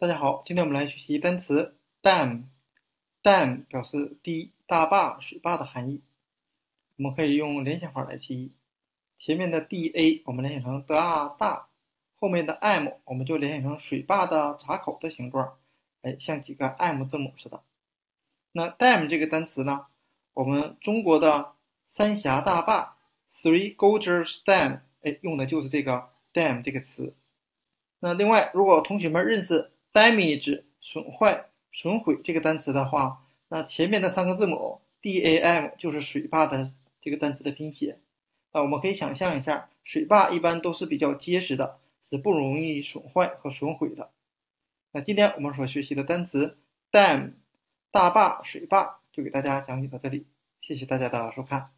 大家好，今天我们来学习单词 dam。dam 表示堤、大坝、水坝的含义。我们可以用联想法来记忆。前面的 da 我们联想成 d a 大，后面的 m 我们就联想成水坝的闸口的形状，哎，像几个 m 字母似的。那 dam 这个单词呢，我们中国的三峡大坝 Three Gorges Dam，哎，用的就是这个 dam 这个词。那另外，如果同学们认识 damage 损坏、损毁这个单词的话，那前面的三个字母 d a m 就是水坝的这个单词的拼写。那我们可以想象一下，水坝一般都是比较结实的，是不容易损坏和损毁的。那今天我们所学习的单词 dam 大坝、水坝就给大家讲解到这里，谢谢大家的收看。